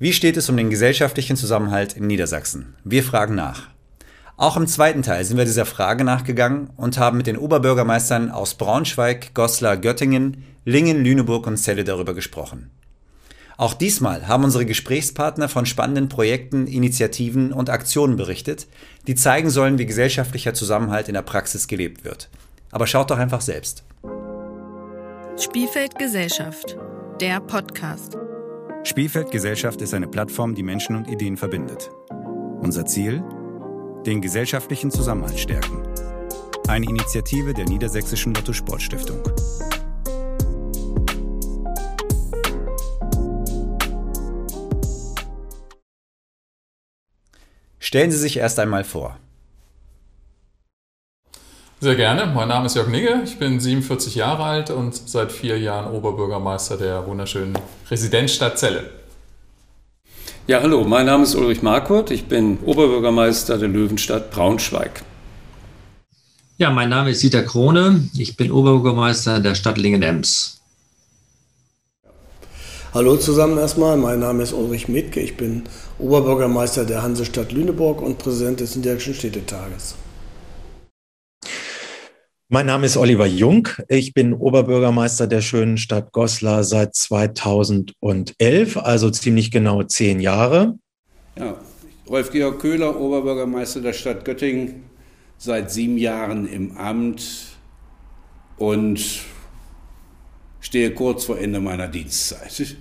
Wie steht es um den gesellschaftlichen Zusammenhalt in Niedersachsen? Wir fragen nach. Auch im zweiten Teil sind wir dieser Frage nachgegangen und haben mit den Oberbürgermeistern aus Braunschweig, Goslar, Göttingen, Lingen, Lüneburg und Celle darüber gesprochen. Auch diesmal haben unsere Gesprächspartner von spannenden Projekten, Initiativen und Aktionen berichtet, die zeigen sollen, wie gesellschaftlicher Zusammenhalt in der Praxis gelebt wird. Aber schaut doch einfach selbst. Spielfeld Gesellschaft, der Podcast. Spielfeld Gesellschaft ist eine Plattform, die Menschen und Ideen verbindet. Unser Ziel? Den gesellschaftlichen Zusammenhalt stärken. Eine Initiative der Niedersächsischen Lotto Sportstiftung. Stellen Sie sich erst einmal vor. Sehr gerne. Mein Name ist Jörg Nigge. Ich bin 47 Jahre alt und seit vier Jahren Oberbürgermeister der wunderschönen Residenzstadt Celle. Ja, hallo. Mein Name ist Ulrich Markurt. Ich bin Oberbürgermeister der Löwenstadt Braunschweig. Ja, mein Name ist Dieter Krone. Ich bin Oberbürgermeister der Stadt Lingen-Ems. Hallo zusammen erstmal. Mein Name ist Ulrich Metke. Ich bin Oberbürgermeister der Hansestadt Lüneburg und Präsident des Niedersächsischen Städtetages. Mein Name ist Oliver Jung. Ich bin Oberbürgermeister der schönen Stadt Goslar seit 2011, also ziemlich genau zehn Jahre. Ja, Rolf-Georg Köhler, Oberbürgermeister der Stadt Göttingen, seit sieben Jahren im Amt und stehe kurz vor Ende meiner Dienstzeit.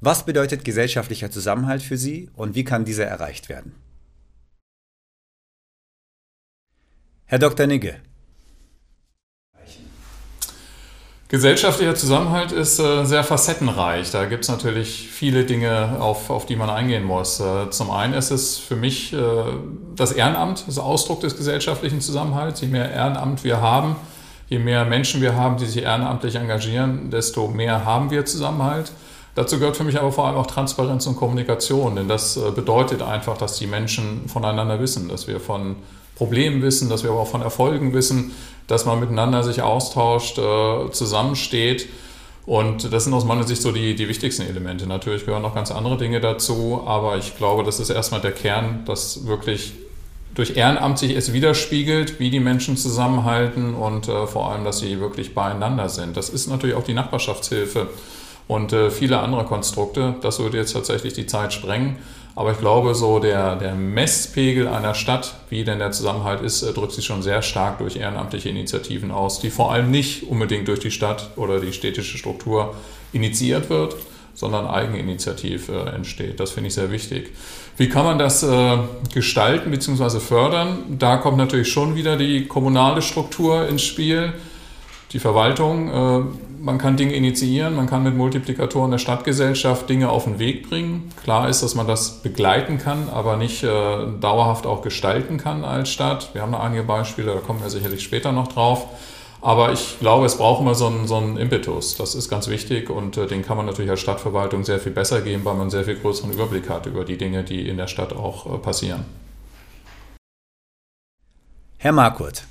Was bedeutet gesellschaftlicher Zusammenhalt für Sie und wie kann dieser erreicht werden? Herr Dr. Nigge. Gesellschaftlicher Zusammenhalt ist äh, sehr facettenreich. Da gibt es natürlich viele Dinge, auf, auf die man eingehen muss. Äh, zum einen ist es für mich äh, das Ehrenamt, das Ausdruck des gesellschaftlichen Zusammenhalts. Je mehr Ehrenamt wir haben, je mehr Menschen wir haben, die sich ehrenamtlich engagieren, desto mehr haben wir Zusammenhalt. Dazu gehört für mich aber vor allem auch Transparenz und Kommunikation, denn das bedeutet einfach, dass die Menschen voneinander wissen, dass wir von Problemen wissen, dass wir aber auch von Erfolgen wissen, dass man miteinander sich austauscht, äh, zusammensteht. Und das sind aus meiner Sicht so die, die wichtigsten Elemente. Natürlich gehören noch ganz andere Dinge dazu, aber ich glaube, das ist erstmal der Kern, dass wirklich durch Ehrenamt sich es widerspiegelt, wie die Menschen zusammenhalten und äh, vor allem, dass sie wirklich beieinander sind. Das ist natürlich auch die Nachbarschaftshilfe und äh, viele andere Konstrukte. Das würde jetzt tatsächlich die Zeit sprengen. Aber ich glaube, so der, der Messpegel einer Stadt, wie denn der Zusammenhalt ist, äh, drückt sich schon sehr stark durch ehrenamtliche Initiativen aus, die vor allem nicht unbedingt durch die Stadt oder die städtische Struktur initiiert wird, sondern eigeninitiativ äh, entsteht. Das finde ich sehr wichtig. Wie kann man das äh, gestalten bzw. fördern? Da kommt natürlich schon wieder die kommunale Struktur ins Spiel, die Verwaltung. Man kann Dinge initiieren, man kann mit Multiplikatoren der Stadtgesellschaft Dinge auf den Weg bringen. Klar ist, dass man das begleiten kann, aber nicht äh, dauerhaft auch gestalten kann als Stadt. Wir haben da einige Beispiele, da kommen wir sicherlich später noch drauf. Aber ich glaube, es braucht immer so einen, so einen Impetus. Das ist ganz wichtig und äh, den kann man natürlich als Stadtverwaltung sehr viel besser geben, weil man sehr viel größeren Überblick hat über die Dinge, die in der Stadt auch äh, passieren. Herr Markurt,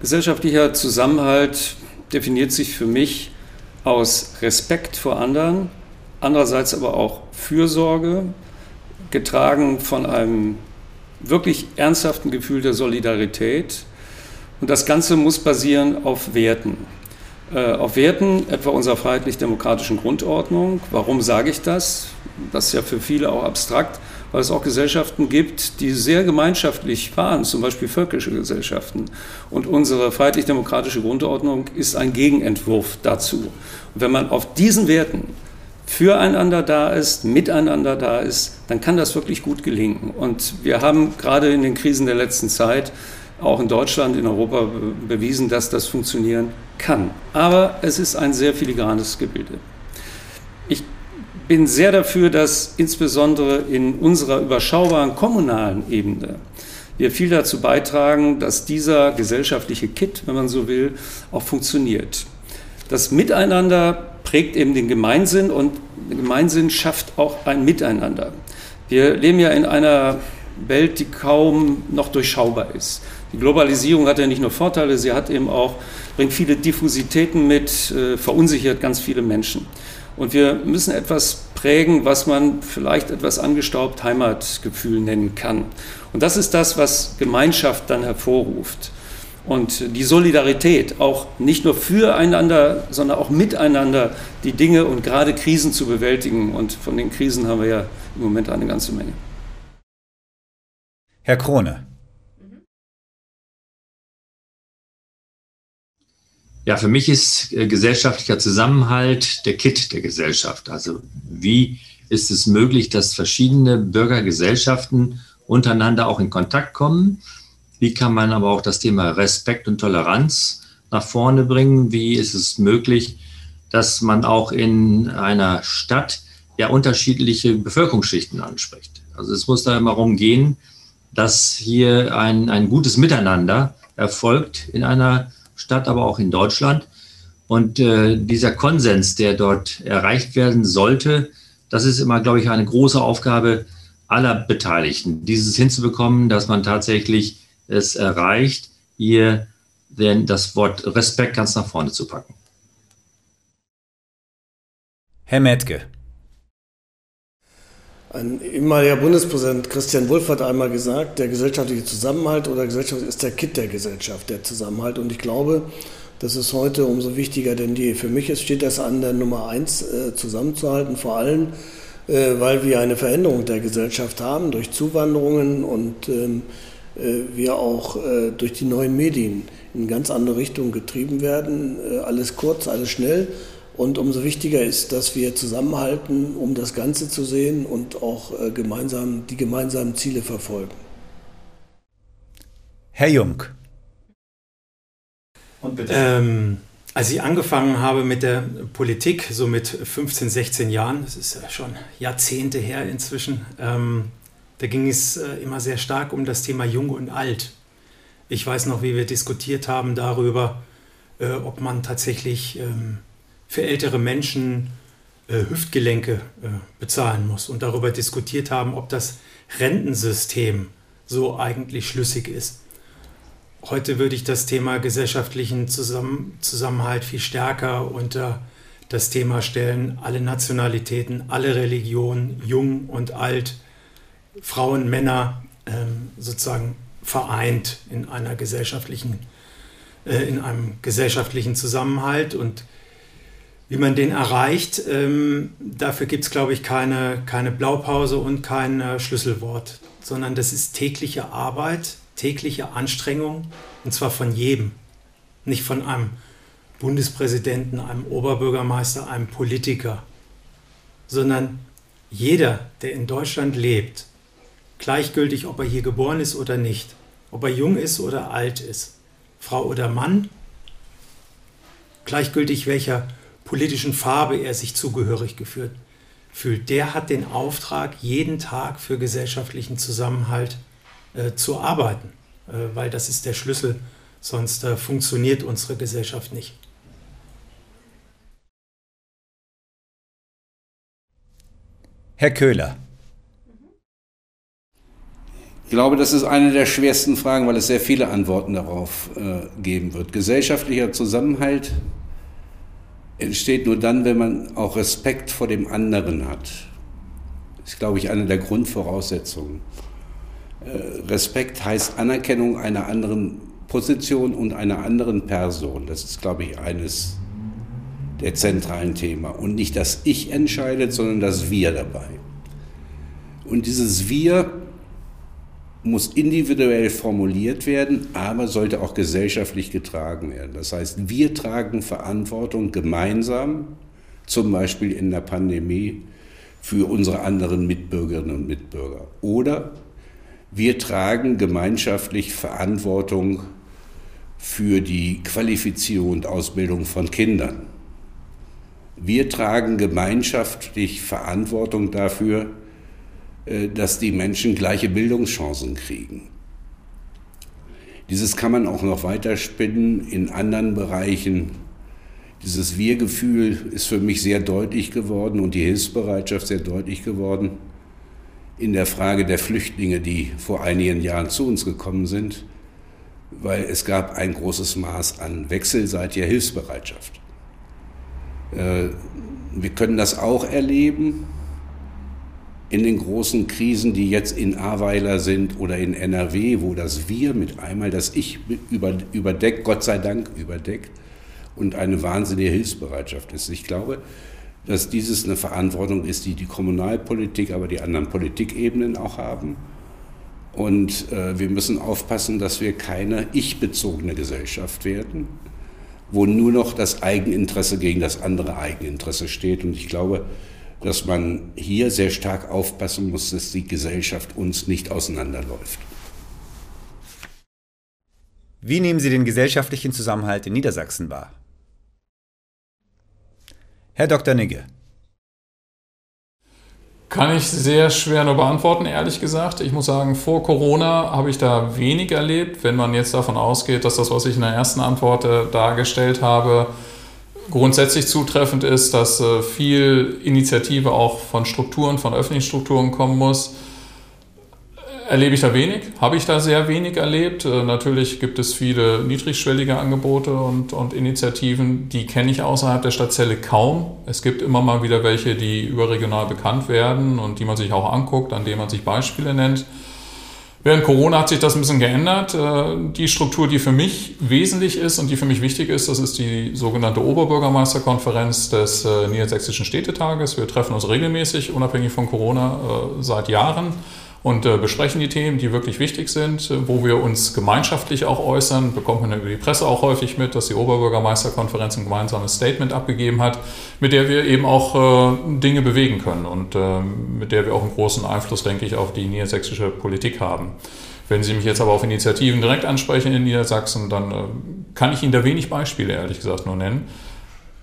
Gesellschaftlicher Zusammenhalt definiert sich für mich aus Respekt vor anderen, andererseits aber auch Fürsorge, getragen von einem wirklich ernsthaften Gefühl der Solidarität. Und das Ganze muss basieren auf Werten. Äh, auf Werten etwa unserer freiheitlich-demokratischen Grundordnung. Warum sage ich das? Das ist ja für viele auch abstrakt weil es auch Gesellschaften gibt, die sehr gemeinschaftlich waren, zum Beispiel völkische Gesellschaften. Und unsere freiheitlich-demokratische Grundordnung ist ein Gegenentwurf dazu. Und wenn man auf diesen Werten füreinander da ist, miteinander da ist, dann kann das wirklich gut gelingen. Und wir haben gerade in den Krisen der letzten Zeit auch in Deutschland, in Europa bewiesen, dass das funktionieren kann. Aber es ist ein sehr filigranes Gebilde. Bin sehr dafür, dass insbesondere in unserer überschaubaren kommunalen Ebene wir viel dazu beitragen, dass dieser gesellschaftliche Kit, wenn man so will, auch funktioniert. Das Miteinander prägt eben den Gemeinsinn und Gemeinsinn schafft auch ein Miteinander. Wir leben ja in einer Welt, die kaum noch durchschaubar ist. Die Globalisierung hat ja nicht nur Vorteile, sie hat eben auch, bringt viele Diffusitäten mit, äh, verunsichert ganz viele Menschen. Und wir müssen etwas prägen, was man vielleicht etwas angestaubt Heimatgefühl nennen kann. Und das ist das, was Gemeinschaft dann hervorruft. Und die Solidarität, auch nicht nur füreinander, sondern auch miteinander die Dinge und gerade Krisen zu bewältigen. Und von den Krisen haben wir ja im Moment eine ganze Menge. Herr Krone. Ja, für mich ist äh, gesellschaftlicher Zusammenhalt der Kit der Gesellschaft. Also wie ist es möglich, dass verschiedene Bürgergesellschaften untereinander auch in Kontakt kommen? Wie kann man aber auch das Thema Respekt und Toleranz nach vorne bringen? Wie ist es möglich, dass man auch in einer Stadt ja unterschiedliche Bevölkerungsschichten anspricht? Also es muss da immer darum gehen, dass hier ein, ein gutes Miteinander erfolgt in einer Stadt, aber auch in Deutschland. Und äh, dieser Konsens, der dort erreicht werden sollte, das ist immer, glaube ich, eine große Aufgabe aller Beteiligten, dieses hinzubekommen, dass man tatsächlich es erreicht, hier denn das Wort Respekt ganz nach vorne zu packen. Herr Metke. Ein ehemaliger Bundespräsident Christian Wulff hat einmal gesagt, der gesellschaftliche Zusammenhalt oder Gesellschaft ist der Kit der Gesellschaft, der Zusammenhalt. Und ich glaube, das ist heute umso wichtiger denn je. Für mich steht das an der Nummer eins, äh, zusammenzuhalten, vor allem, äh, weil wir eine Veränderung der Gesellschaft haben durch Zuwanderungen und ähm, äh, wir auch durch die neuen Medien in ganz andere Richtungen getrieben werden. Alles kurz, alles schnell. Und umso wichtiger ist, dass wir zusammenhalten, um das Ganze zu sehen und auch äh, gemeinsam die gemeinsamen Ziele verfolgen. Herr Jung. Ähm, als ich angefangen habe mit der Politik, so mit 15, 16 Jahren, das ist ja schon Jahrzehnte her inzwischen, ähm, da ging es äh, immer sehr stark um das Thema Jung und Alt. Ich weiß noch, wie wir diskutiert haben darüber, äh, ob man tatsächlich ähm, für ältere Menschen äh, Hüftgelenke äh, bezahlen muss und darüber diskutiert haben, ob das Rentensystem so eigentlich schlüssig ist. Heute würde ich das Thema gesellschaftlichen Zusammen Zusammenhalt viel stärker unter das Thema stellen, alle Nationalitäten, alle Religionen, jung und alt, Frauen, Männer ähm, sozusagen vereint in einer gesellschaftlichen, äh, in einem gesellschaftlichen Zusammenhalt und wie man den erreicht, ähm, dafür gibt es, glaube ich, keine, keine Blaupause und kein äh, Schlüsselwort, sondern das ist tägliche Arbeit, tägliche Anstrengung, und zwar von jedem. Nicht von einem Bundespräsidenten, einem Oberbürgermeister, einem Politiker, sondern jeder, der in Deutschland lebt, gleichgültig, ob er hier geboren ist oder nicht, ob er jung ist oder alt ist, Frau oder Mann, gleichgültig welcher politischen Farbe er sich zugehörig gefühlt fühlt, der hat den Auftrag, jeden Tag für gesellschaftlichen Zusammenhalt äh, zu arbeiten, äh, weil das ist der Schlüssel, sonst äh, funktioniert unsere Gesellschaft nicht. Herr Köhler. Ich glaube, das ist eine der schwersten Fragen, weil es sehr viele Antworten darauf äh, geben wird. Gesellschaftlicher Zusammenhalt entsteht nur dann, wenn man auch Respekt vor dem anderen hat. Das ist, glaube ich, eine der Grundvoraussetzungen. Äh, Respekt heißt Anerkennung einer anderen Position und einer anderen Person. Das ist, glaube ich, eines der zentralen Themen. Und nicht das Ich entscheidet, sondern das Wir dabei. Und dieses Wir muss individuell formuliert werden, aber sollte auch gesellschaftlich getragen werden. Das heißt, wir tragen Verantwortung gemeinsam, zum Beispiel in der Pandemie, für unsere anderen Mitbürgerinnen und Mitbürger. Oder wir tragen gemeinschaftlich Verantwortung für die Qualifizierung und Ausbildung von Kindern. Wir tragen gemeinschaftlich Verantwortung dafür, dass die Menschen gleiche Bildungschancen kriegen. Dieses kann man auch noch weiterspinnen in anderen Bereichen. Dieses Wir-Gefühl ist für mich sehr deutlich geworden und die Hilfsbereitschaft sehr deutlich geworden in der Frage der Flüchtlinge, die vor einigen Jahren zu uns gekommen sind. weil es gab ein großes Maß an wechselseitiger Hilfsbereitschaft. Äh, wir können das auch erleben in den großen Krisen, die jetzt in Ahrweiler sind oder in NRW, wo das Wir mit einmal das Ich überdeckt, Gott sei Dank überdeckt und eine wahnsinnige Hilfsbereitschaft ist. Ich glaube, dass dieses eine Verantwortung ist, die die Kommunalpolitik, aber die anderen Politikebenen auch haben. Und äh, wir müssen aufpassen, dass wir keine ich-bezogene Gesellschaft werden, wo nur noch das Eigeninteresse gegen das andere Eigeninteresse steht. Und ich glaube, dass man hier sehr stark aufpassen muss, dass die Gesellschaft uns nicht auseinanderläuft. Wie nehmen Sie den gesellschaftlichen Zusammenhalt in Niedersachsen wahr? Herr Dr. Nigge. Kann ich sehr schwer nur beantworten, ehrlich gesagt. Ich muss sagen, vor Corona habe ich da wenig erlebt. Wenn man jetzt davon ausgeht, dass das, was ich in der ersten Antwort äh, dargestellt habe, grundsätzlich zutreffend ist, dass äh, viel Initiative auch von Strukturen, von öffentlichen Strukturen kommen muss, erlebe ich da wenig, habe ich da sehr wenig erlebt. Äh, natürlich gibt es viele niedrigschwellige Angebote und, und Initiativen, die kenne ich außerhalb der Stadtzelle kaum. Es gibt immer mal wieder welche, die überregional bekannt werden und die man sich auch anguckt, an denen man sich Beispiele nennt. Während Corona hat sich das ein bisschen geändert. Äh, die Struktur, die für mich wesentlich ist und die für mich wichtig ist, das ist die sogenannte Oberbürgermeisterkonferenz des äh, Niedersächsischen Städtetages. Wir treffen uns regelmäßig, unabhängig von Corona, seit Jahren und äh, besprechen die Themen, die wirklich wichtig sind, äh, wo wir uns gemeinschaftlich auch äußern. Bekommt man über die Presse auch häufig mit, dass die Oberbürgermeisterkonferenz ein gemeinsames Statement abgegeben hat, mit der wir eben auch äh, Dinge bewegen können und äh, mit der wir auch einen großen Einfluss, denke ich, auf die niedersächsische Politik haben. Wenn Sie mich jetzt aber auf Initiativen direkt ansprechen in Niedersachsen, dann äh, kann ich Ihnen da wenig Beispiele, ehrlich gesagt, nur nennen.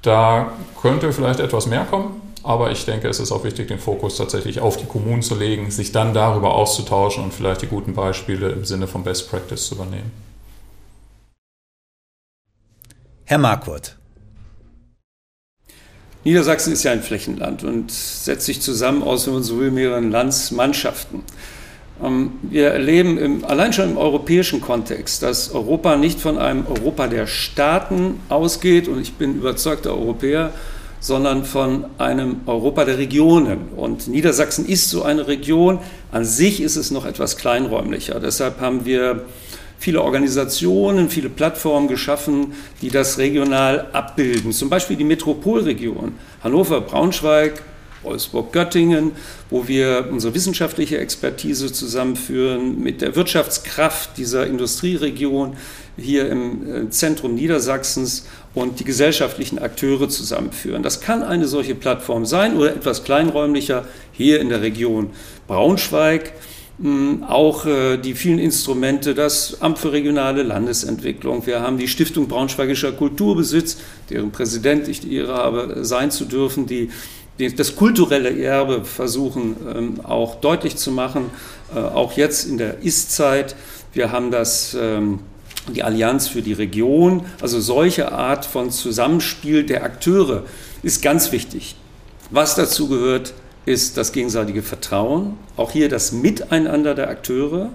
Da könnte vielleicht etwas mehr kommen. Aber ich denke, es ist auch wichtig, den Fokus tatsächlich auf die Kommunen zu legen, sich dann darüber auszutauschen und vielleicht die guten Beispiele im Sinne von Best Practice zu übernehmen. Herr Marquardt. Niedersachsen ist ja ein Flächenland und setzt sich zusammen aus, wenn man so will, mehreren Landsmannschaften. Ähm, wir erleben im, allein schon im europäischen Kontext, dass Europa nicht von einem Europa der Staaten ausgeht, und ich bin überzeugter Europäer, sondern von einem Europa der Regionen. Und Niedersachsen ist so eine Region. An sich ist es noch etwas kleinräumlicher. Deshalb haben wir viele Organisationen, viele Plattformen geschaffen, die das regional abbilden. Zum Beispiel die Metropolregion Hannover, Braunschweig, Wolfsburg-Göttingen, wo wir unsere wissenschaftliche Expertise zusammenführen mit der Wirtschaftskraft dieser Industrieregion hier im äh, Zentrum Niedersachsens und die gesellschaftlichen Akteure zusammenführen. Das kann eine solche Plattform sein oder etwas kleinräumlicher hier in der Region Braunschweig. Hm, auch äh, die vielen Instrumente, das Amt für regionale Landesentwicklung. Wir haben die Stiftung Braunschweigischer Kulturbesitz, deren Präsident ich die Ehre habe, sein zu dürfen, die das kulturelle Erbe versuchen ähm, auch deutlich zu machen, äh, auch jetzt in der Ist-Zeit. Wir haben das ähm, die Allianz für die Region. Also solche Art von Zusammenspiel der Akteure ist ganz wichtig. Was dazu gehört, ist das gegenseitige Vertrauen, auch hier das Miteinander der Akteure,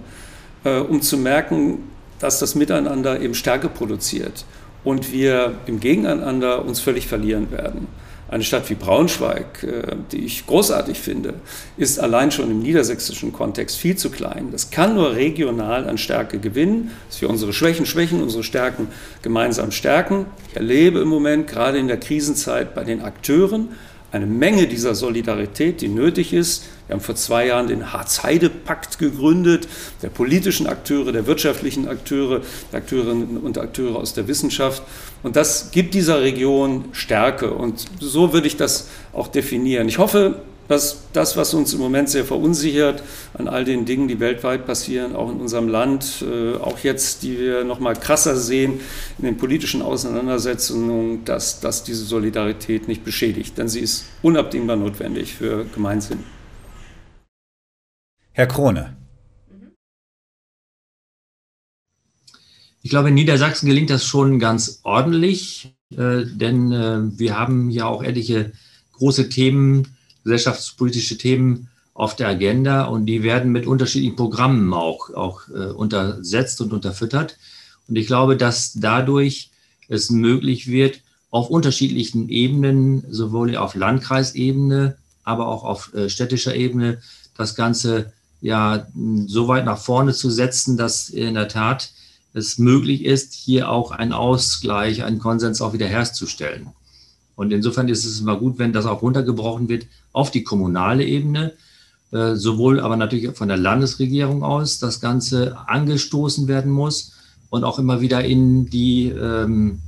äh, um zu merken, dass das Miteinander eben Stärke produziert und wir im Gegeneinander uns völlig verlieren werden. Eine Stadt wie Braunschweig, äh, die ich großartig finde, ist allein schon im niedersächsischen Kontext viel zu klein. Das kann nur regional an Stärke gewinnen, dass wir unsere Schwächen schwächen, unsere Stärken gemeinsam stärken. Ich erlebe im Moment gerade in der Krisenzeit bei den Akteuren eine Menge dieser Solidarität, die nötig ist. Wir haben vor zwei Jahren den Harz-Heide-Pakt gegründet, der politischen Akteure, der wirtschaftlichen Akteure, der Akteurinnen und Akteure aus der Wissenschaft. Und das gibt dieser Region Stärke. Und so würde ich das auch definieren. Ich hoffe, dass das, was uns im Moment sehr verunsichert an all den Dingen, die weltweit passieren, auch in unserem Land, äh, auch jetzt, die wir noch mal krasser sehen in den politischen Auseinandersetzungen, dass, dass diese Solidarität nicht beschädigt, denn sie ist unabdingbar notwendig für Gemeinsinn. Herr Krone. Ich glaube, in Niedersachsen gelingt das schon ganz ordentlich, äh, denn äh, wir haben ja auch etliche große Themen, gesellschaftspolitische Themen auf der Agenda und die werden mit unterschiedlichen Programmen auch, auch äh, untersetzt und unterfüttert. Und ich glaube, dass dadurch es möglich wird, auf unterschiedlichen Ebenen, sowohl auf Landkreisebene, aber auch auf äh, städtischer Ebene, das Ganze ja so weit nach vorne zu setzen, dass in der Tat es möglich ist, hier auch einen Ausgleich, einen Konsens auch wieder herzustellen. Und insofern ist es immer gut, wenn das auch runtergebrochen wird auf die kommunale Ebene, äh, sowohl aber natürlich von der Landesregierung aus das Ganze angestoßen werden muss und auch immer wieder in die, ähm,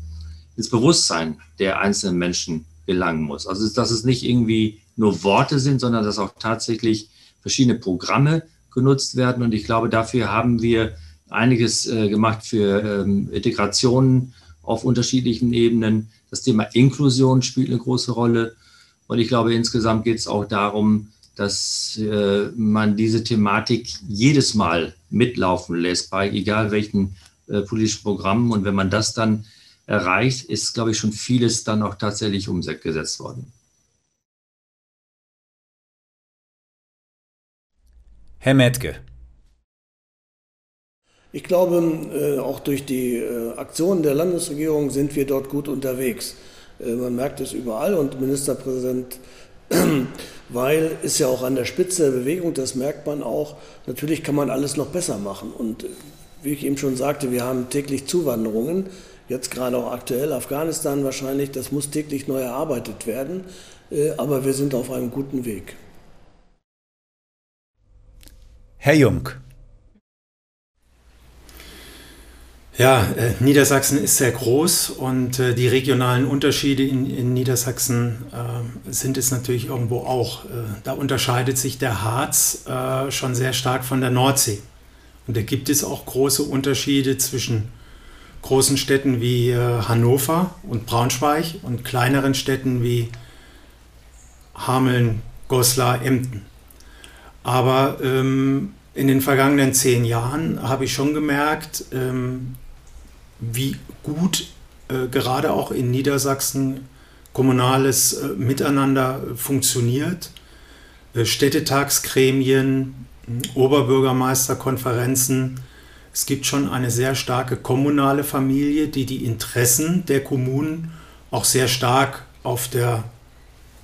ins Bewusstsein der einzelnen Menschen gelangen muss. Also dass es nicht irgendwie nur Worte sind, sondern dass auch tatsächlich verschiedene Programme genutzt werden. Und ich glaube, dafür haben wir einiges äh, gemacht für ähm, Integrationen auf unterschiedlichen Ebenen. Das Thema Inklusion spielt eine große Rolle. Und ich glaube, insgesamt geht es auch darum, dass äh, man diese Thematik jedes Mal mitlaufen lässt, bei egal welchen äh, politischen Programmen. Und wenn man das dann erreicht, ist, glaube ich, schon vieles dann auch tatsächlich umgesetzt worden. Herr Metke. Ich glaube, äh, auch durch die äh, Aktionen der Landesregierung sind wir dort gut unterwegs. Äh, man merkt es überall und Ministerpräsident Weil ist ja auch an der Spitze der Bewegung, das merkt man auch. Natürlich kann man alles noch besser machen. Und wie ich eben schon sagte, wir haben täglich Zuwanderungen, jetzt gerade auch aktuell Afghanistan wahrscheinlich, das muss täglich neu erarbeitet werden, aber wir sind auf einem guten Weg. Herr Jung. Ja, äh, Niedersachsen ist sehr groß und äh, die regionalen Unterschiede in, in Niedersachsen äh, sind es natürlich irgendwo auch. Äh, da unterscheidet sich der Harz äh, schon sehr stark von der Nordsee. Und da gibt es auch große Unterschiede zwischen großen Städten wie äh, Hannover und Braunschweig und kleineren Städten wie Hameln, Goslar, Emden. Aber ähm, in den vergangenen zehn Jahren habe ich schon gemerkt, ähm, wie gut äh, gerade auch in Niedersachsen kommunales äh, Miteinander funktioniert. Äh, Städtetagsgremien, Oberbürgermeisterkonferenzen. Es gibt schon eine sehr starke kommunale Familie, die die Interessen der Kommunen auch sehr stark auf der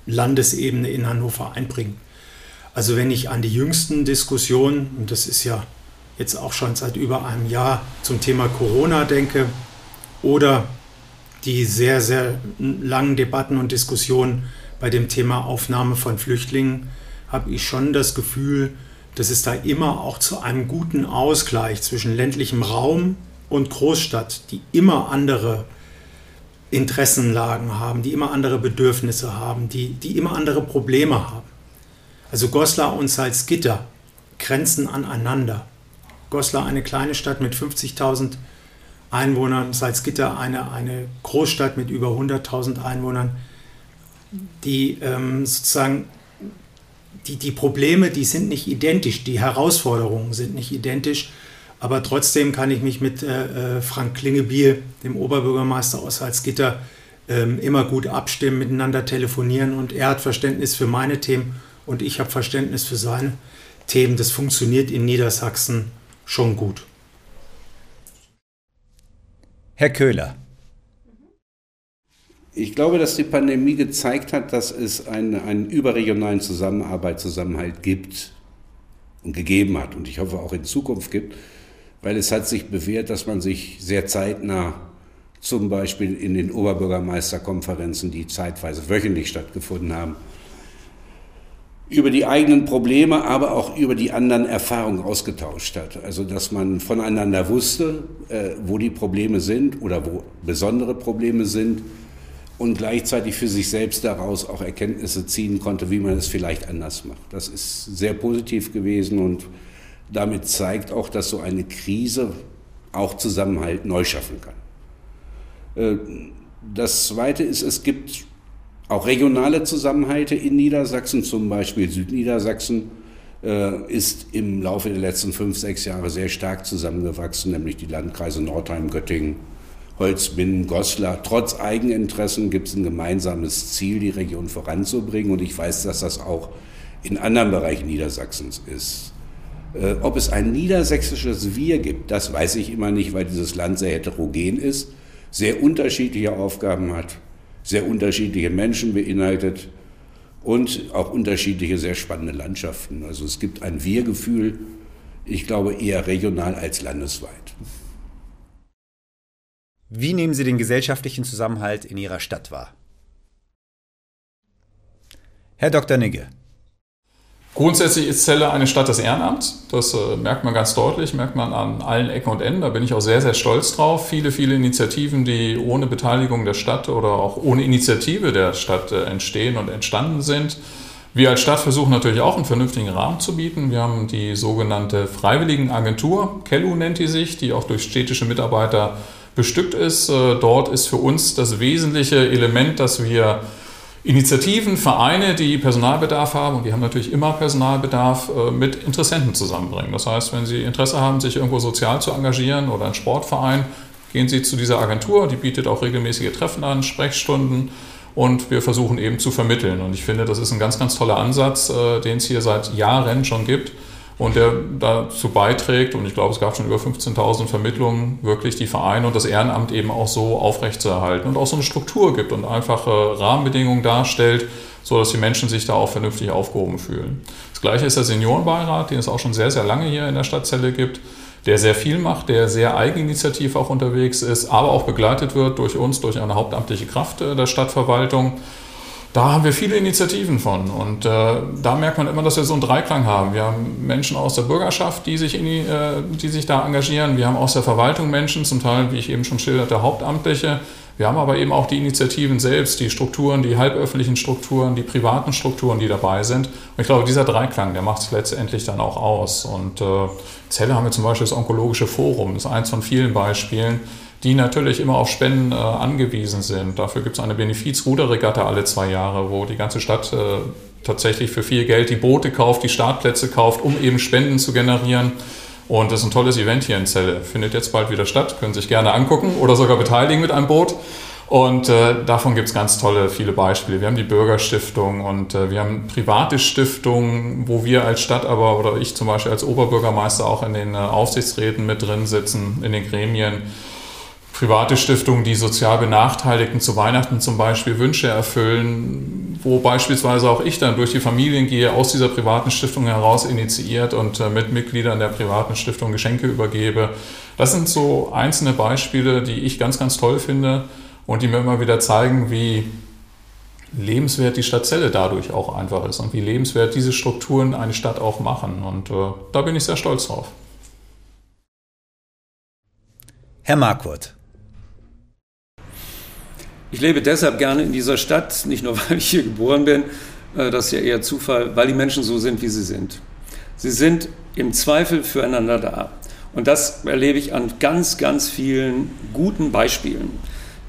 Landesebene in Hannover einbringt. Also wenn ich an die jüngsten Diskussionen, und das ist ja jetzt auch schon seit über einem Jahr zum Thema Corona denke oder die sehr, sehr langen Debatten und Diskussionen bei dem Thema Aufnahme von Flüchtlingen, habe ich schon das Gefühl, dass es da immer auch zu einem guten Ausgleich zwischen ländlichem Raum und Großstadt, die immer andere Interessenlagen haben, die immer andere Bedürfnisse haben, die, die immer andere Probleme haben. Also Goslar und Salzgitter grenzen aneinander. Goslar eine kleine Stadt mit 50.000 Einwohnern, Salzgitter eine, eine Großstadt mit über 100.000 Einwohnern, die ähm, sozusagen die, die Probleme, die sind nicht identisch, die Herausforderungen sind nicht identisch, aber trotzdem kann ich mich mit äh, äh Frank Klingebiel, dem Oberbürgermeister aus Salzgitter, äh, immer gut abstimmen, miteinander telefonieren. Und er hat Verständnis für meine Themen und ich habe Verständnis für seine Themen. Das funktioniert in Niedersachsen schon gut. Herr Köhler. Ich glaube, dass die Pandemie gezeigt hat, dass es einen, einen überregionalen Zusammenarbeit, Zusammenhalt gibt und gegeben hat und ich hoffe auch in Zukunft gibt, weil es hat sich bewährt, dass man sich sehr zeitnah zum Beispiel in den Oberbürgermeisterkonferenzen, die zeitweise wöchentlich stattgefunden haben, über die eigenen Probleme, aber auch über die anderen Erfahrungen ausgetauscht hat. Also dass man voneinander wusste, äh, wo die Probleme sind oder wo besondere Probleme sind und gleichzeitig für sich selbst daraus auch Erkenntnisse ziehen konnte, wie man es vielleicht anders macht. Das ist sehr positiv gewesen und damit zeigt auch, dass so eine Krise auch Zusammenhalt neu schaffen kann. Äh, das Zweite ist, es gibt auch regionale Zusammenhalte in Niedersachsen, zum Beispiel Südniedersachsen, äh, ist im Laufe der letzten fünf, sechs Jahre sehr stark zusammengewachsen, nämlich die Landkreise Nordheim, Göttingen, Holzminden, Goslar. Trotz Eigeninteressen gibt es ein gemeinsames Ziel, die Region voranzubringen. Und ich weiß, dass das auch in anderen Bereichen Niedersachsens ist. Äh, ob es ein niedersächsisches Wir gibt, das weiß ich immer nicht, weil dieses Land sehr heterogen ist, sehr unterschiedliche Aufgaben hat, sehr unterschiedliche Menschen beinhaltet und auch unterschiedliche, sehr spannende Landschaften. Also es gibt ein Wir-Gefühl, ich glaube eher regional als landesweit. Wie nehmen Sie den gesellschaftlichen Zusammenhalt in Ihrer Stadt wahr? Herr Dr. Nigge. Grundsätzlich ist Celle eine Stadt des Ehrenamts. Das äh, merkt man ganz deutlich, merkt man an allen Ecken und Enden. Da bin ich auch sehr, sehr stolz drauf. Viele, viele Initiativen, die ohne Beteiligung der Stadt oder auch ohne Initiative der Stadt äh, entstehen und entstanden sind. Wir als Stadt versuchen natürlich auch einen vernünftigen Rahmen zu bieten. Wir haben die sogenannte Freiwilligenagentur, Kellu nennt die sich, die auch durch städtische Mitarbeiter bestückt ist. Äh, dort ist für uns das wesentliche Element, dass wir Initiativen, Vereine, die Personalbedarf haben, und die haben natürlich immer Personalbedarf, äh, mit Interessenten zusammenbringen. Das heißt, wenn Sie Interesse haben, sich irgendwo sozial zu engagieren oder ein Sportverein, gehen Sie zu dieser Agentur, die bietet auch regelmäßige Treffen an, Sprechstunden und wir versuchen eben zu vermitteln. Und ich finde, das ist ein ganz, ganz toller Ansatz, äh, den es hier seit Jahren schon gibt und der dazu beiträgt, und ich glaube, es gab schon über 15.000 Vermittlungen, wirklich die Vereine und das Ehrenamt eben auch so aufrechtzuerhalten und auch so eine Struktur gibt und einfache Rahmenbedingungen darstellt, sodass die Menschen sich da auch vernünftig aufgehoben fühlen. Das gleiche ist der Seniorenbeirat, den es auch schon sehr, sehr lange hier in der Stadtzelle gibt, der sehr viel macht, der sehr eigeninitiativ auch unterwegs ist, aber auch begleitet wird durch uns, durch eine hauptamtliche Kraft der Stadtverwaltung da haben wir viele Initiativen von. Und äh, da merkt man immer, dass wir so einen Dreiklang haben. Wir haben Menschen aus der Bürgerschaft, die sich, die, äh, die sich da engagieren. Wir haben aus der Verwaltung Menschen, zum Teil, wie ich eben schon schilderte, Hauptamtliche. Wir haben aber eben auch die Initiativen selbst, die Strukturen, die halböffentlichen Strukturen, die privaten Strukturen, die dabei sind. Und ich glaube, dieser Dreiklang, der macht es letztendlich dann auch aus. Und äh, Zelle haben wir zum Beispiel das Onkologische Forum, das ist eins von vielen Beispielen die natürlich immer auf Spenden äh, angewiesen sind. Dafür gibt es eine Benefizruderregatta alle zwei Jahre, wo die ganze Stadt äh, tatsächlich für viel Geld die Boote kauft, die Startplätze kauft, um eben Spenden zu generieren. Und das ist ein tolles Event hier in Celle. Findet jetzt bald wieder statt, können sich gerne angucken oder sogar beteiligen mit einem Boot. Und äh, davon gibt es ganz tolle, viele Beispiele. Wir haben die Bürgerstiftung und äh, wir haben private Stiftungen, wo wir als Stadt aber oder ich zum Beispiel als Oberbürgermeister auch in den äh, Aufsichtsräten mit drin sitzen, in den Gremien private Stiftungen, die sozial Benachteiligten zu Weihnachten zum Beispiel Wünsche erfüllen, wo beispielsweise auch ich dann durch die Familien gehe, aus dieser privaten Stiftung heraus initiiert und äh, mit Mitgliedern der privaten Stiftung Geschenke übergebe. Das sind so einzelne Beispiele, die ich ganz, ganz toll finde und die mir immer wieder zeigen, wie lebenswert die Stadt Celle dadurch auch einfach ist und wie lebenswert diese Strukturen eine Stadt auch machen. Und äh, da bin ich sehr stolz drauf. Herr Marquardt, ich lebe deshalb gerne in dieser Stadt, nicht nur weil ich hier geboren bin, äh, das ist ja eher Zufall, weil die Menschen so sind, wie sie sind. Sie sind im Zweifel füreinander da. Und das erlebe ich an ganz, ganz vielen guten Beispielen,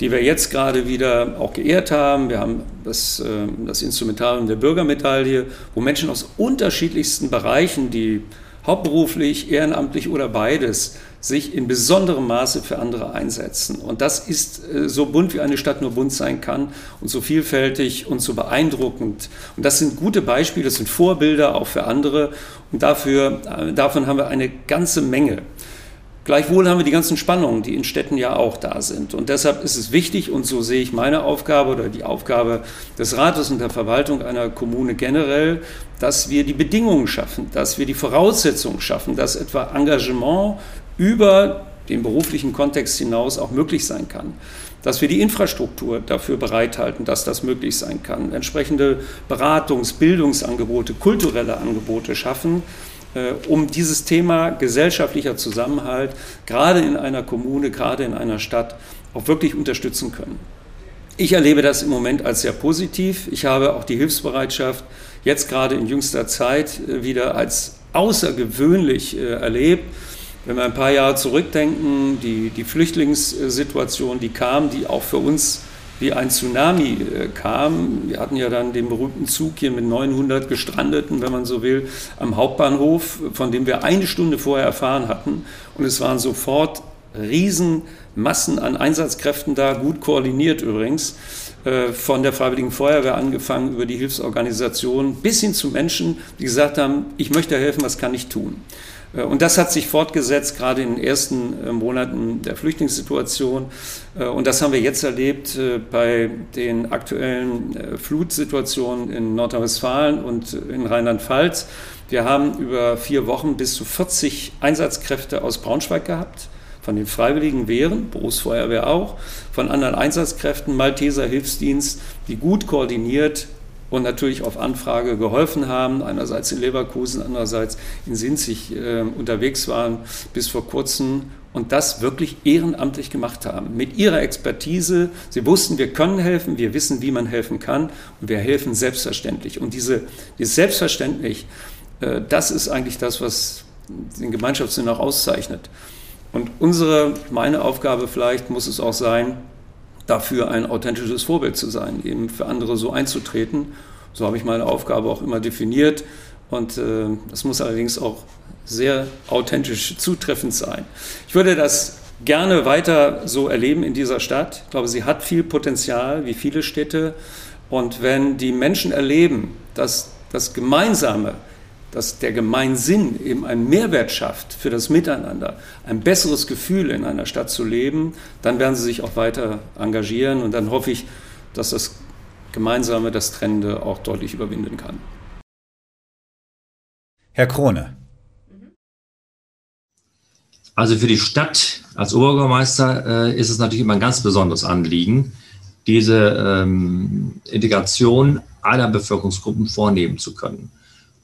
die wir jetzt gerade wieder auch geehrt haben. Wir haben das, äh, das Instrumentarium der Bürgermedaille, wo Menschen aus unterschiedlichsten Bereichen, die hauptberuflich, ehrenamtlich oder beides, sich in besonderem Maße für andere einsetzen. Und das ist äh, so bunt, wie eine Stadt nur bunt sein kann und so vielfältig und so beeindruckend. Und das sind gute Beispiele, das sind Vorbilder auch für andere. Und dafür, äh, davon haben wir eine ganze Menge. Gleichwohl haben wir die ganzen Spannungen, die in Städten ja auch da sind. Und deshalb ist es wichtig, und so sehe ich meine Aufgabe oder die Aufgabe des Rates und der Verwaltung einer Kommune generell, dass wir die Bedingungen schaffen, dass wir die Voraussetzungen schaffen, dass etwa Engagement über den beruflichen Kontext hinaus auch möglich sein kann. Dass wir die Infrastruktur dafür bereithalten, dass das möglich sein kann. Entsprechende Beratungs-, Bildungsangebote, kulturelle Angebote schaffen, um dieses Thema gesellschaftlicher Zusammenhalt gerade in einer Kommune, gerade in einer Stadt auch wirklich unterstützen können. Ich erlebe das im Moment als sehr positiv. Ich habe auch die Hilfsbereitschaft jetzt gerade in jüngster Zeit äh, wieder als außergewöhnlich äh, erlebt. Wenn wir ein paar Jahre zurückdenken, die, die Flüchtlingssituation, die kam, die auch für uns wie ein Tsunami äh, kam. Wir hatten ja dann den berühmten Zug hier mit 900 Gestrandeten, wenn man so will, am Hauptbahnhof, von dem wir eine Stunde vorher erfahren hatten. Und es waren sofort Riesenmassen an Einsatzkräften da, gut koordiniert übrigens, äh, von der Freiwilligen Feuerwehr angefangen über die Hilfsorganisation bis hin zu Menschen, die gesagt haben, ich möchte helfen, was kann ich tun? Äh, und das hat sich fortgesetzt, gerade in den ersten äh, Monaten der Flüchtlingssituation. Äh, und das haben wir jetzt erlebt bei den aktuellen Flutsituationen in Nordrhein-Westfalen und in Rheinland-Pfalz. Wir haben über vier Wochen bis zu 40 Einsatzkräfte aus Braunschweig gehabt von den Freiwilligen Wehren, Berufsfeuerwehr auch, von anderen Einsatzkräften, Malteser Hilfsdienst, die gut koordiniert und natürlich auf Anfrage geholfen haben, einerseits in Leverkusen, andererseits in Sinzig äh, unterwegs waren bis vor kurzem und das wirklich ehrenamtlich gemacht haben. Mit ihrer Expertise, sie wussten, wir können helfen, wir wissen, wie man helfen kann und wir helfen selbstverständlich. Und diese, dieses Selbstverständlich, äh, das ist eigentlich das, was den Gemeinschaftssinn auch auszeichnet. Und unsere, meine Aufgabe vielleicht muss es auch sein, dafür ein authentisches Vorbild zu sein, eben für andere so einzutreten. So habe ich meine Aufgabe auch immer definiert. Und äh, das muss allerdings auch sehr authentisch zutreffend sein. Ich würde das gerne weiter so erleben in dieser Stadt. Ich glaube, sie hat viel Potenzial, wie viele Städte. Und wenn die Menschen erleben, dass das Gemeinsame dass der Gemeinsinn eben einen Mehrwert schafft für das Miteinander, ein besseres Gefühl in einer Stadt zu leben, dann werden sie sich auch weiter engagieren und dann hoffe ich, dass das Gemeinsame das Trennende auch deutlich überwinden kann. Herr Krone. Also für die Stadt als Oberbürgermeister äh, ist es natürlich immer ein ganz besonderes Anliegen, diese ähm, Integration aller Bevölkerungsgruppen vornehmen zu können.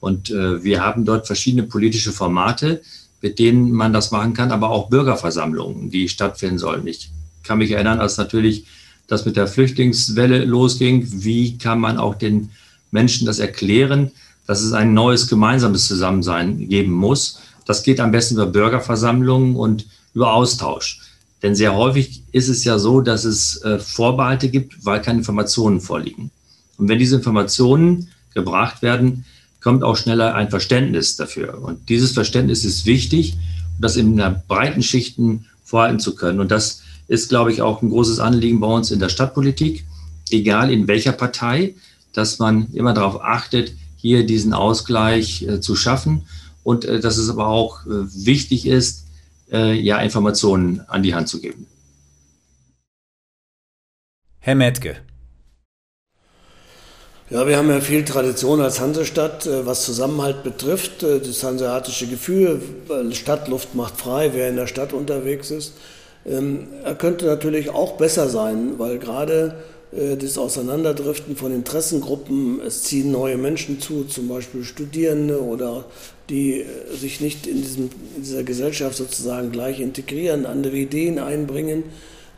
Und äh, wir haben dort verschiedene politische Formate, mit denen man das machen kann, aber auch Bürgerversammlungen, die stattfinden sollen. Ich kann mich erinnern, als natürlich das mit der Flüchtlingswelle losging, wie kann man auch den Menschen das erklären, dass es ein neues gemeinsames Zusammensein geben muss. Das geht am besten über Bürgerversammlungen und über Austausch. Denn sehr häufig ist es ja so, dass es äh, Vorbehalte gibt, weil keine Informationen vorliegen. Und wenn diese Informationen gebracht werden, kommt auch schneller ein Verständnis dafür. Und dieses Verständnis ist wichtig, das in einer breiten Schichten vorhalten zu können. Und das ist, glaube ich, auch ein großes Anliegen bei uns in der Stadtpolitik, egal in welcher Partei, dass man immer darauf achtet, hier diesen Ausgleich äh, zu schaffen und äh, dass es aber auch äh, wichtig ist, äh, ja, Informationen an die Hand zu geben. Herr Metke. Ja, wir haben ja viel Tradition als Hansestadt, äh, was Zusammenhalt betrifft. Äh, das hanseatische Gefühl, Stadtluft macht frei, wer in der Stadt unterwegs ist. Ähm, er könnte natürlich auch besser sein, weil gerade äh, das Auseinanderdriften von Interessengruppen, es ziehen neue Menschen zu, zum Beispiel Studierende oder die sich nicht in, diesem, in dieser Gesellschaft sozusagen gleich integrieren, andere Ideen einbringen.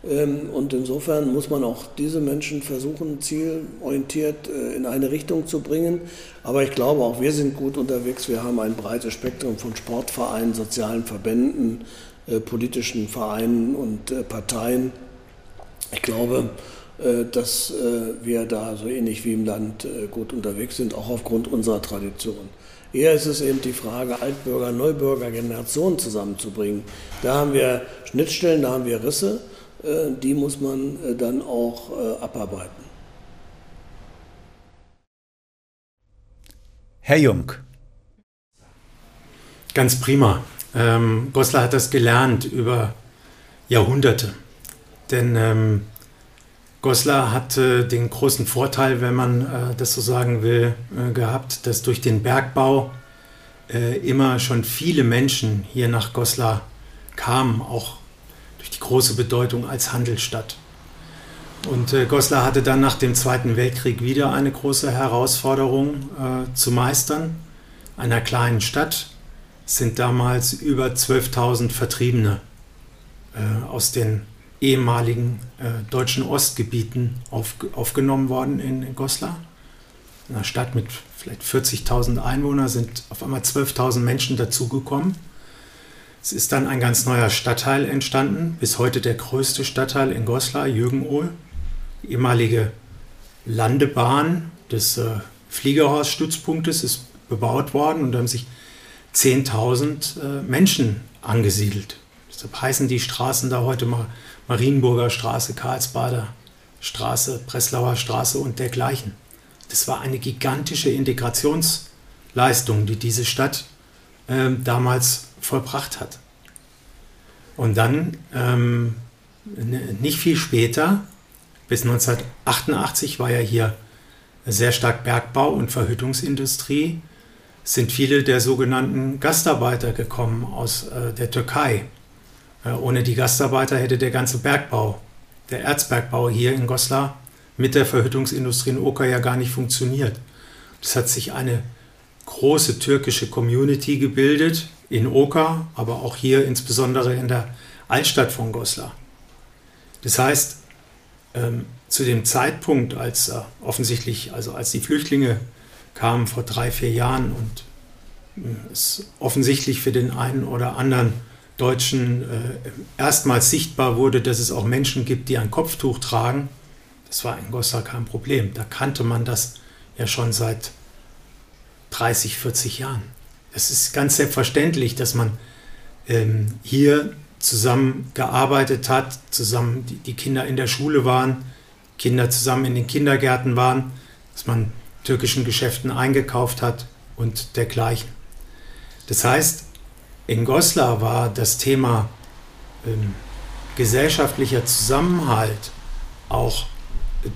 Ähm, und insofern muss man auch diese Menschen versuchen, zielorientiert äh, in eine Richtung zu bringen. Aber ich glaube, auch wir sind gut unterwegs. Wir haben ein breites Spektrum von Sportvereinen, sozialen Verbänden, äh, politischen Vereinen und äh, Parteien. Ich glaube, dass wir da so ähnlich wie im Land gut unterwegs sind, auch aufgrund unserer Tradition. Eher ist es eben die Frage, Altbürger, Neubürger, Generationen zusammenzubringen. Da haben wir Schnittstellen, da haben wir Risse. Äh, die muss man äh, dann auch äh, abarbeiten. Herr Jung. Ganz prima. Ähm, Goslar hat das gelernt über Jahrhunderte. Denn ähm, Goslar hatte den großen Vorteil, wenn man äh, das so sagen will, äh, gehabt, dass durch den Bergbau äh, immer schon viele Menschen hier nach Goslar kamen, auch die große Bedeutung als Handelsstadt. Und äh, Goslar hatte dann nach dem Zweiten Weltkrieg wieder eine große Herausforderung äh, zu meistern. Einer kleinen Stadt sind damals über 12.000 Vertriebene äh, aus den ehemaligen äh, deutschen Ostgebieten auf, aufgenommen worden in, in Goslar. In einer Stadt mit vielleicht 40.000 Einwohnern sind auf einmal 12.000 Menschen dazugekommen. Es ist dann ein ganz neuer Stadtteil entstanden, bis heute der größte Stadtteil in Goslar, Jürgenohl. Die ehemalige Landebahn des äh, Fliegerhorststützpunktes ist bebaut worden und da haben sich 10.000 äh, Menschen angesiedelt. Deshalb heißen die Straßen da heute mal Marienburger Straße, Karlsbader Straße, Breslauer Straße und dergleichen. Das war eine gigantische Integrationsleistung, die diese Stadt äh, damals vollbracht hat. Und dann, ähm, nicht viel später, bis 1988 war ja hier sehr stark Bergbau und Verhütungsindustrie, sind viele der sogenannten Gastarbeiter gekommen aus äh, der Türkei. Äh, ohne die Gastarbeiter hätte der ganze Bergbau, der Erzbergbau hier in Goslar mit der Verhütungsindustrie in Oka ja gar nicht funktioniert. Es hat sich eine große türkische Community gebildet in Oka, aber auch hier insbesondere in der Altstadt von Goslar. Das heißt, ähm, zu dem Zeitpunkt, als äh, offensichtlich, also als die Flüchtlinge kamen vor drei, vier Jahren und äh, es offensichtlich für den einen oder anderen Deutschen äh, erstmals sichtbar wurde, dass es auch Menschen gibt, die ein Kopftuch tragen, das war in Goslar kein Problem. Da kannte man das ja schon seit 30, 40 Jahren. Es ist ganz selbstverständlich, dass man ähm, hier zusammen gearbeitet hat, zusammen die, die, Kinder in der Schule waren, Kinder zusammen in den Kindergärten waren, dass man türkischen Geschäften eingekauft hat und dergleichen. Das heißt, in Goslar war das Thema ähm, gesellschaftlicher Zusammenhalt auch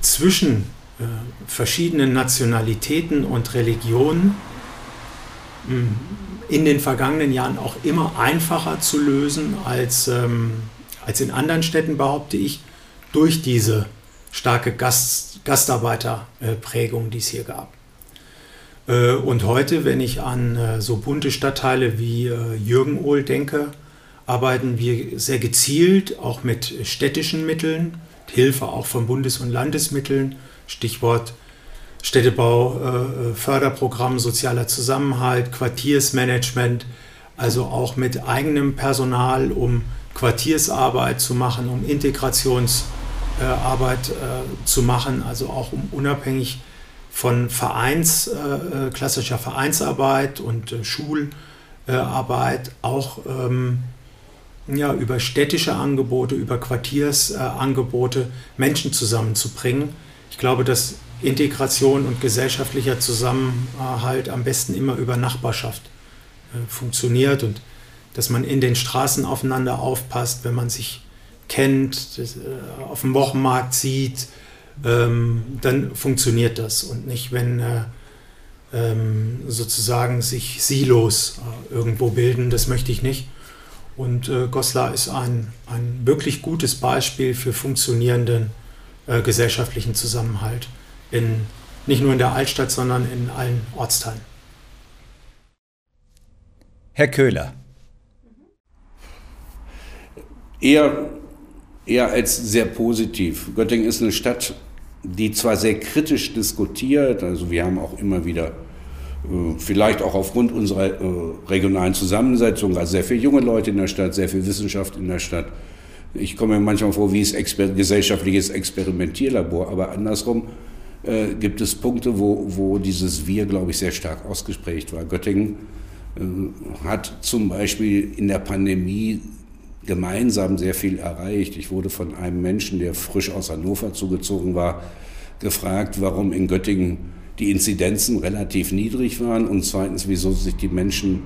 zwischen äh, verschiedenen Nationalitäten und Religionen in den vergangenen Jahren auch immer einfacher zu lösen als, ähm, als in anderen Städten, behaupte ich, durch diese starke Gast, Gastarbeiterprägung, die es hier gab. Äh, und heute, wenn ich an äh, so bunte Stadtteile wie äh, Jürgenohl denke, arbeiten wir sehr gezielt, auch mit städtischen Mitteln, Hilfe auch von Bundes- und Landesmitteln, Stichwort Städtebau, Förderprogramm, sozialer Zusammenhalt, Quartiersmanagement, also auch mit eigenem Personal, um Quartiersarbeit zu machen, um Integrationsarbeit zu machen, also auch um unabhängig von Vereins, äh, klassischer Vereinsarbeit und äh, Schularbeit auch ähm, ja, über städtische Angebote, über Quartiersangebote Menschen zusammenzubringen. Ich glaube, dass Integration und gesellschaftlicher Zusammenhalt am besten immer über Nachbarschaft äh, funktioniert und dass man in den Straßen aufeinander aufpasst, wenn man sich kennt, äh, auf dem Wochenmarkt sieht, ähm, dann funktioniert das und nicht, wenn äh, ähm, sozusagen sich Silos irgendwo bilden. Das möchte ich nicht. Und Goslar ist ein, ein wirklich gutes Beispiel für funktionierenden gesellschaftlichen Zusammenhalt. In, nicht nur in der Altstadt, sondern in allen Ortsteilen. Herr Köhler. Eher, eher als sehr positiv. Göttingen ist eine Stadt, die zwar sehr kritisch diskutiert, also wir haben auch immer wieder, äh, vielleicht auch aufgrund unserer äh, regionalen Zusammensetzung, also sehr viele junge Leute in der Stadt, sehr viel Wissenschaft in der Stadt. Ich komme mir manchmal vor wie ein Exper gesellschaftliches Experimentierlabor, aber andersrum äh, gibt es Punkte, wo, wo dieses Wir, glaube ich, sehr stark ausgesprägt war. Göttingen äh, hat zum Beispiel in der Pandemie gemeinsam sehr viel erreicht. Ich wurde von einem Menschen, der frisch aus Hannover zugezogen war, gefragt, warum in Göttingen die Inzidenzen relativ niedrig waren und zweitens, wieso sich die Menschen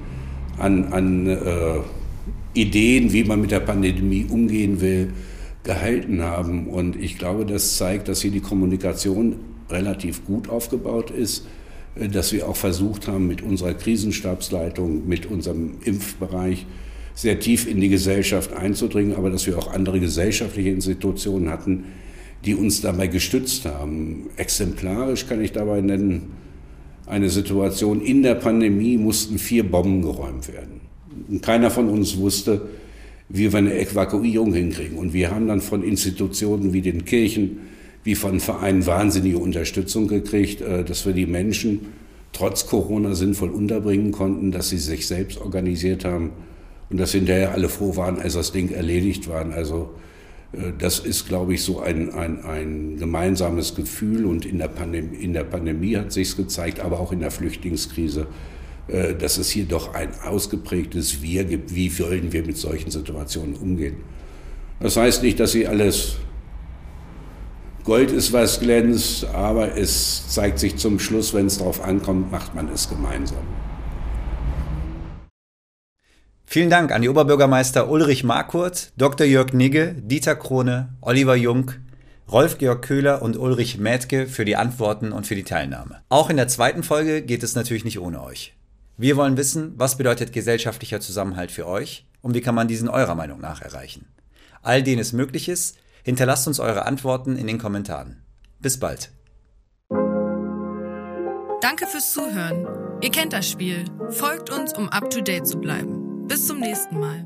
an, an äh, Ideen, wie man mit der Pandemie umgehen will, gehalten haben. Und ich glaube, das zeigt, dass hier die Kommunikation relativ gut aufgebaut ist, äh, dass wir auch versucht haben, mit unserer Krisenstabsleitung, mit unserem Impfbereich, sehr tief in die Gesellschaft einzudringen, aber dass wir auch andere gesellschaftliche Institutionen hatten, die uns dabei gestützt haben. Exemplarisch kann ich dabei nennen, eine Situation in der Pandemie mussten vier Bomben geräumt werden. Und keiner von uns wusste, wie wir eine Evakuierung hinkriegen. Und wir haben dann von Institutionen wie den Kirchen, wie von Vereinen wahnsinnige Unterstützung gekriegt, äh, dass wir die Menschen trotz Corona sinnvoll unterbringen konnten, dass sie sich selbst organisiert haben und dass hinterher alle froh waren, als das Ding erledigt war. Also äh, das ist, glaube ich, so ein, ein, ein gemeinsames Gefühl und in der, Pandemie, in der Pandemie hat sich gezeigt, aber auch in der Flüchtlingskrise, äh, dass es hier doch ein ausgeprägtes Wir gibt. Wie wollen wir mit solchen Situationen umgehen? Das heißt nicht, dass sie alles Gold ist, was glänzt, aber es zeigt sich zum Schluss, wenn es darauf ankommt, macht man es gemeinsam. Vielen Dank an die Oberbürgermeister Ulrich Markurt, Dr. Jörg Nigge, Dieter Krone, Oliver Jung, Rolf-Georg Köhler und Ulrich Mädke für die Antworten und für die Teilnahme. Auch in der zweiten Folge geht es natürlich nicht ohne euch. Wir wollen wissen, was bedeutet gesellschaftlicher Zusammenhalt für euch und wie kann man diesen eurer Meinung nach erreichen. All denen es möglich ist, hinterlasst uns eure Antworten in den Kommentaren. Bis bald. Danke fürs Zuhören. Ihr kennt das Spiel. Folgt uns, um up to date zu bleiben. Bis zum nächsten Mal.